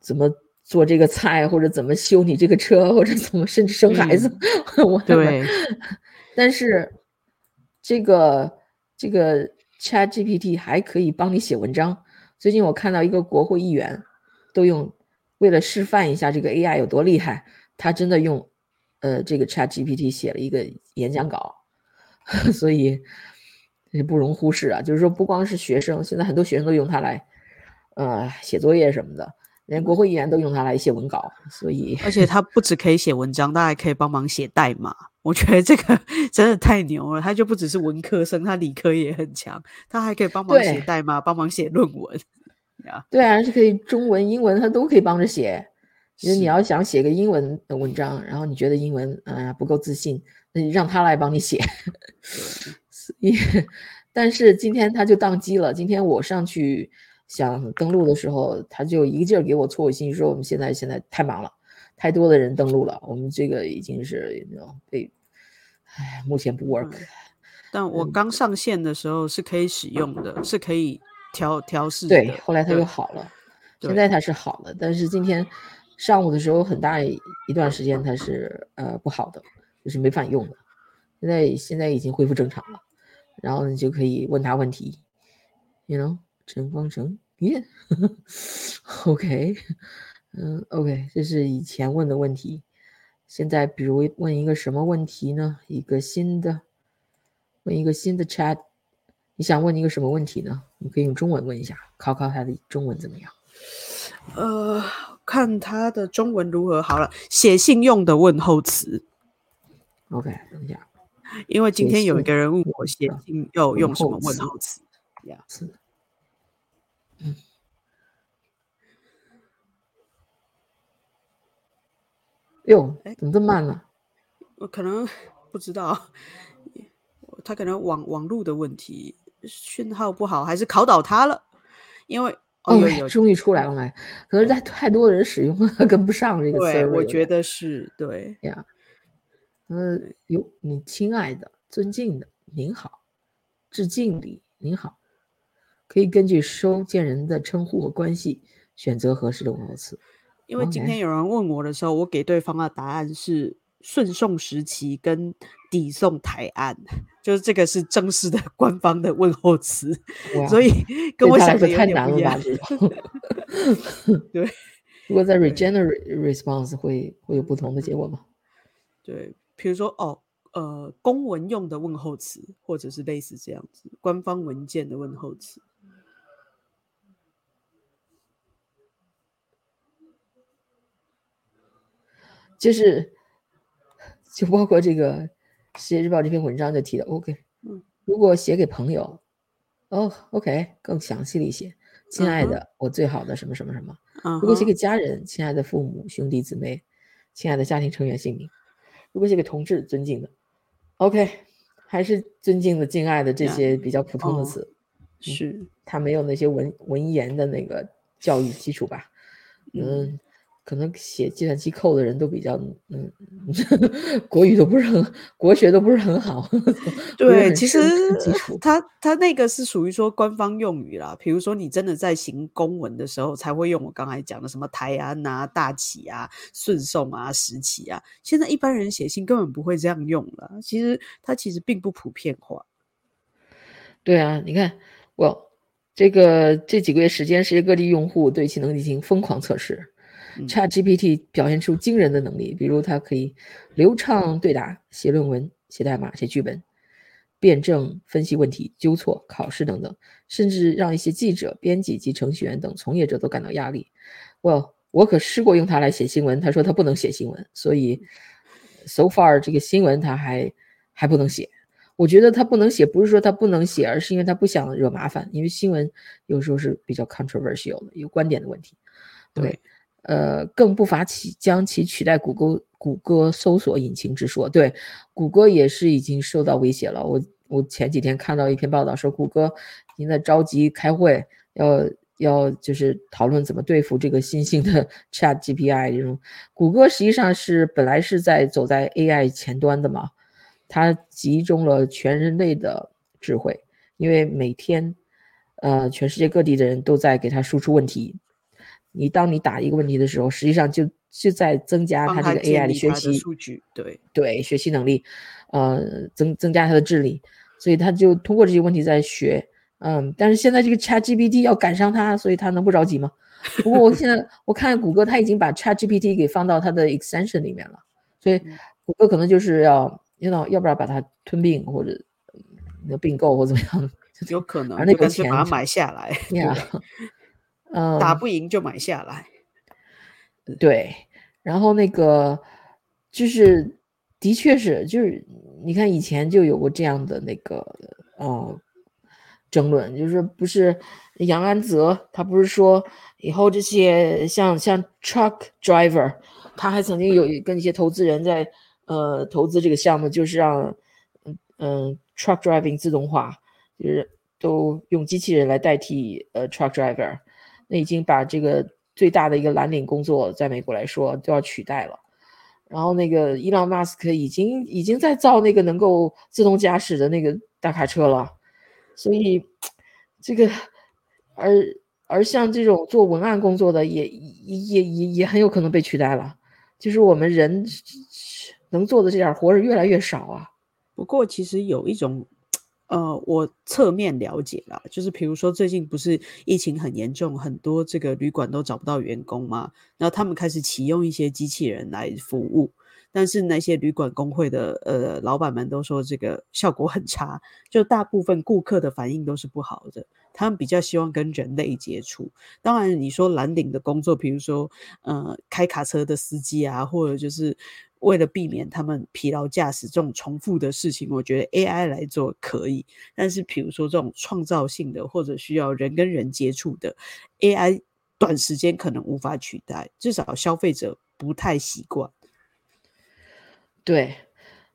怎么。做这个菜，或者怎么修你这个车，或者怎么甚至生孩子，我对。但是这个这个 Chat GPT 还可以帮你写文章。最近我看到一个国会议员都用，为了示范一下这个 AI 有多厉害，他真的用呃这个 Chat GPT 写了一个演讲稿，所以也不容忽视啊。就是说，不光是学生，现在很多学生都用它来呃写作业什么的。连国会议员都用它来写文稿，所以而且它不只可以写文章，它还可以帮忙写代码。我觉得这个 真的太牛了，他就不只是文科生，他理科也很强，他还可以帮忙写代码，帮忙写论文。对啊，而且可以中文、英文，他都可以帮着写。其实你要想写个英文的文章，然后你觉得英文啊不够自信，那你让他来帮你写。所以，但是今天他就宕机了。今天我上去。想登录的时候，他就一个劲儿给我错误信息，说我们现在现在太忙了，太多的人登录了，我们这个已经是那种被，哎，目前不 work。但我刚上线的时候是可以使用的，是可以调调试。对，后来他又好了，现在他是好的，但是今天上午的时候很大一段时间它是呃不好的，就是没法用的。现在现在已经恢复正常了，然后你就可以问他问题，you know。陈光诚，耶，OK，嗯，OK，这是以前问的问题。现在，比如问一个什么问题呢？一个新的，问一个新的 Chat，你想问一个什么问题呢？你可以用中文问一下，考考他的中文怎么样？呃，看他的中文如何好了。写信用的问候词。OK，等一下，因为今天有一个人问我写信要用什么问候词呀？是。哟，怎么这么慢呢？我可能不知道，他可能网网络的问题，讯号不好，还是考倒他了？因为哦，终于出来了，可能在太多的人使用了，跟不上这个。对，我觉得是对呀。嗯，有，你亲爱的、尊敬的，您好，致敬礼，您好，可以根据收件人的称呼和关系选择合适的问候词。因为今天有人问我的时候，我给对方的答案是顺送时期跟抵送台案，就是这个是正式的官方的问候词，所以跟我想的太难了吧？对，如果在 regenerate response 会会有不同的结果吗？对，比如说哦，呃，公文用的问候词，或者是类似这样子，官方文件的问候词。就是，就包括这个《世界日报》这篇文章就提到，OK，嗯，如果写给朋友，哦，OK，更详细了一些，亲爱的，我最好的什么什么什么。如果写给家人，亲爱的父母、兄弟姊妹，亲爱的家庭成员姓名。如果写给同志，尊敬的，OK，还是尊敬的、敬爱的这些比较普通的词。是，他没有那些文文言的那个教育基础吧？嗯。可能写计算机扣的人都比较，嗯，国语都不是很，国学都不是很好。对，其实他他那个是属于说官方用语啦。比如说你真的在行公文的时候，才会用我刚才讲的什么台安啊、大企啊、顺送啊、时启啊。现在一般人写信根本不会这样用了。其实它其实并不普遍化。对啊，你看我这个这几个月时间，世界各地用户对其能进行疯狂测试。ChatGPT 表现出惊人的能力，比如它可以流畅对答、写论文、写代码、写剧本、辩证分析问题、纠错、考试等等，甚至让一些记者、编辑及程序员等从业者都感到压力。Well，我可试过用它来写新闻，他说他不能写新闻，所以 so far 这个新闻他还还不能写。我觉得他不能写，不是说他不能写，而是因为他不想惹麻烦。因为新闻有时候是比较 controversial 的，有观点的问题。对，呃，更不乏其将其取代谷歌谷歌搜索引擎之说。对，谷歌也是已经受到威胁了。我我前几天看到一篇报道说，谷歌已经在着急开会，要要就是讨论怎么对付这个新兴的 Chat GPI 这种。谷歌实际上是本来是在走在 AI 前端的嘛。它集中了全人类的智慧，因为每天，呃，全世界各地的人都在给他输出问题。你当你打一个问题的时候，实际上就就在增加它这个 AI 的学习数据，对对，学习能力，呃，增增加它的智力，所以他就通过这些问题在学。嗯，但是现在这个 ChatGPT 要赶上它，所以他能不着急吗？不过我现在我看谷歌，他已经把 ChatGPT 给放到它的 extension 里面了，所以谷歌可能就是要。要不然把它吞并或者那并购或怎么样，有可能。而那个钱把它买下来，呀，嗯，打不赢就买下来。对，然后那个就是的确是，就是你看以前就有过这样的那个呃争论，就是不是杨安泽他不是说以后这些像像 truck driver，他还曾经有跟一些投资人在。呃，投资这个项目就是让，嗯嗯，truck driving 自动化，就是都用机器人来代替呃 truck driver，那已经把这个最大的一个蓝领工作，在美国来说都要取代了。然后那个伊朗马斯克已经已经在造那个能够自动驾驶的那个大卡车了，所以这个而而像这种做文案工作的也也也也很有可能被取代了，就是我们人。能做的这点活是越来越少啊。不过其实有一种，呃，我侧面了解了，就是比如说最近不是疫情很严重，很多这个旅馆都找不到员工嘛，然后他们开始启用一些机器人来服务，但是那些旅馆工会的呃老板们都说这个效果很差，就大部分顾客的反应都是不好的，他们比较希望跟人类接触。当然你说蓝领的工作，比如说呃开卡车的司机啊，或者就是。为了避免他们疲劳驾驶这种重复的事情，我觉得 AI 来做可以。但是，比如说这种创造性的或者需要人跟人接触的 AI，短时间可能无法取代，至少消费者不太习惯。对，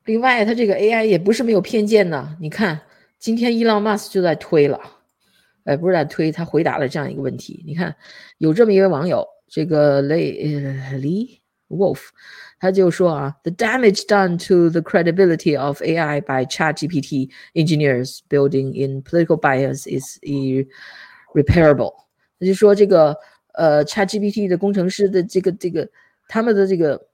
另外，它这个 AI 也不是没有偏见呢。你看，今天伊朗马斯就在推了，哎，不是在推，他回答了这样一个问题。你看，有这么一位网友，这个雷呃李 Wolf。他就说啊，the damage done to the credibility of AI by ChatGPT engineers building in political bias is irreparable。他就说这个呃，ChatGPT 的工程师的这个这个他们的这个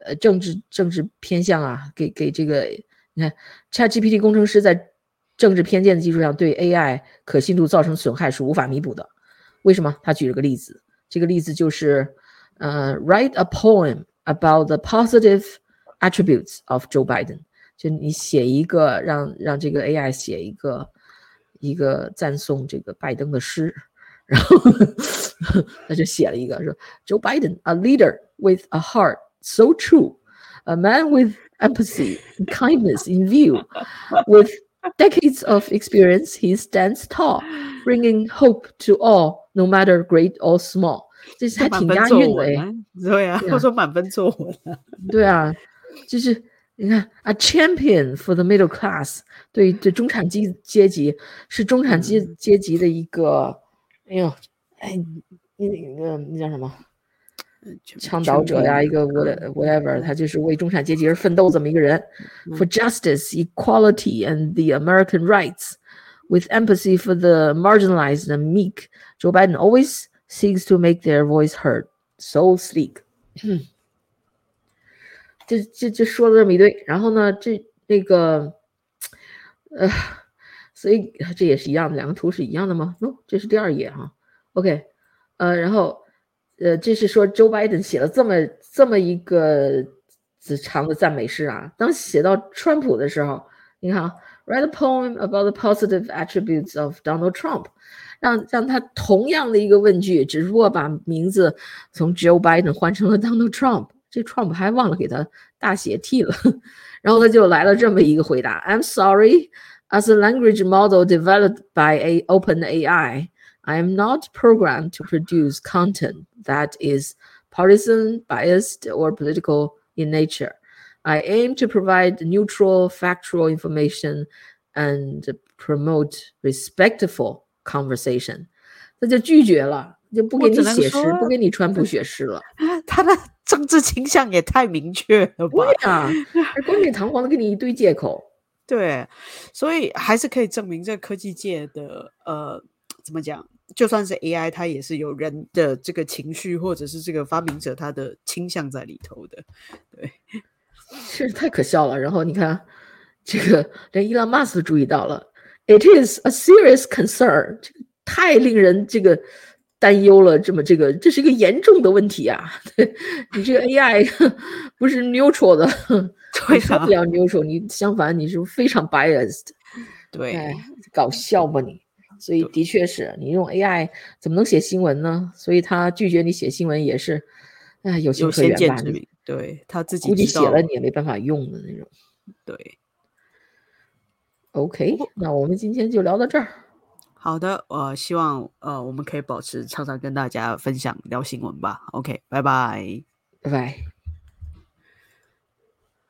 呃政治政治偏向啊，给给这个你看 ChatGPT 工程师在政治偏见的基础上对 AI 可信度造成损害是无法弥补的。为什么？他举了个例子，这个例子就是呃，write a poem。 about the positive attributes of Joe Biden，就你写一个让让这个 AI 写一个一个赞颂这个拜登的诗，然后他就写了一个说 Joe Biden a leader with a heart so true, a man with empathy and kindness in view, with decades of experience, he stands tall, bringing hope to all, no matter great or small. 这是还挺押韵的哎，对啊，他说满分作文。对啊，就是你看，a champion for the middle class，对对，中产阶阶级是中产阶阶级的一个，哎呦，哎，那个那叫什么？倡导者呀，一个 what whatever，他就是为中产阶级而奋斗这么一个人。For justice, equality, and the American rights, with empathy for the marginalized and meek, Joe Biden always. Seeks to make their voice heard. So sleek，这这这说了这么一堆，然后呢，这那个，呃，所以这也是一样的，两个图是一样的吗？No，这是第二页哈。OK，呃，然后，呃，这是说 Joe Biden 写了这么这么一个长的赞美诗啊。当写到川普的时候，你看，write a poem about the positive attributes of Donald Trump。让让他同样的一个问句，只不过把名字从 Joe Biden 换成了 Donald Trump， 这 Trump 还忘了给他大写 T 了，然后他就来了这么一个回答：I'm sorry, as a language model developed by a OpenAI, I am not programmed to produce content that is partisan, biased, or political in nature. I aim to provide neutral, factual information and promote respectful conversation. 他就拒绝了，就不给你写诗，不给你川普写诗了。他的政治倾向也太明确了吧？对啊，冠冕堂皇的给你一堆借口。对，所以还是可以证明，这科技界的呃，怎么讲？就算是 AI，它也是有人的这个情绪，或者是这个发明者他的倾向在里头的。对，是太可笑了。然后你看，这个连伊朗马斯都注意到了，It is a serious concern，这个太令人这个。担忧了，这么这个，这是一个严重的问题啊！你这个 AI 不是 neutral 的，对啊，不了 neutral，你相反你是非常 biased，对，搞笑吧你？所以的确是你用 AI 怎么能写新闻呢？所以他拒绝你写新闻也是，哎，有有先见之明，对他自己估计写了你也没办法用的那种。对，OK，那我们今天就聊到这儿。好的，我希望呃我们可以保持常常跟大家分享聊新闻吧。OK，拜拜，拜拜。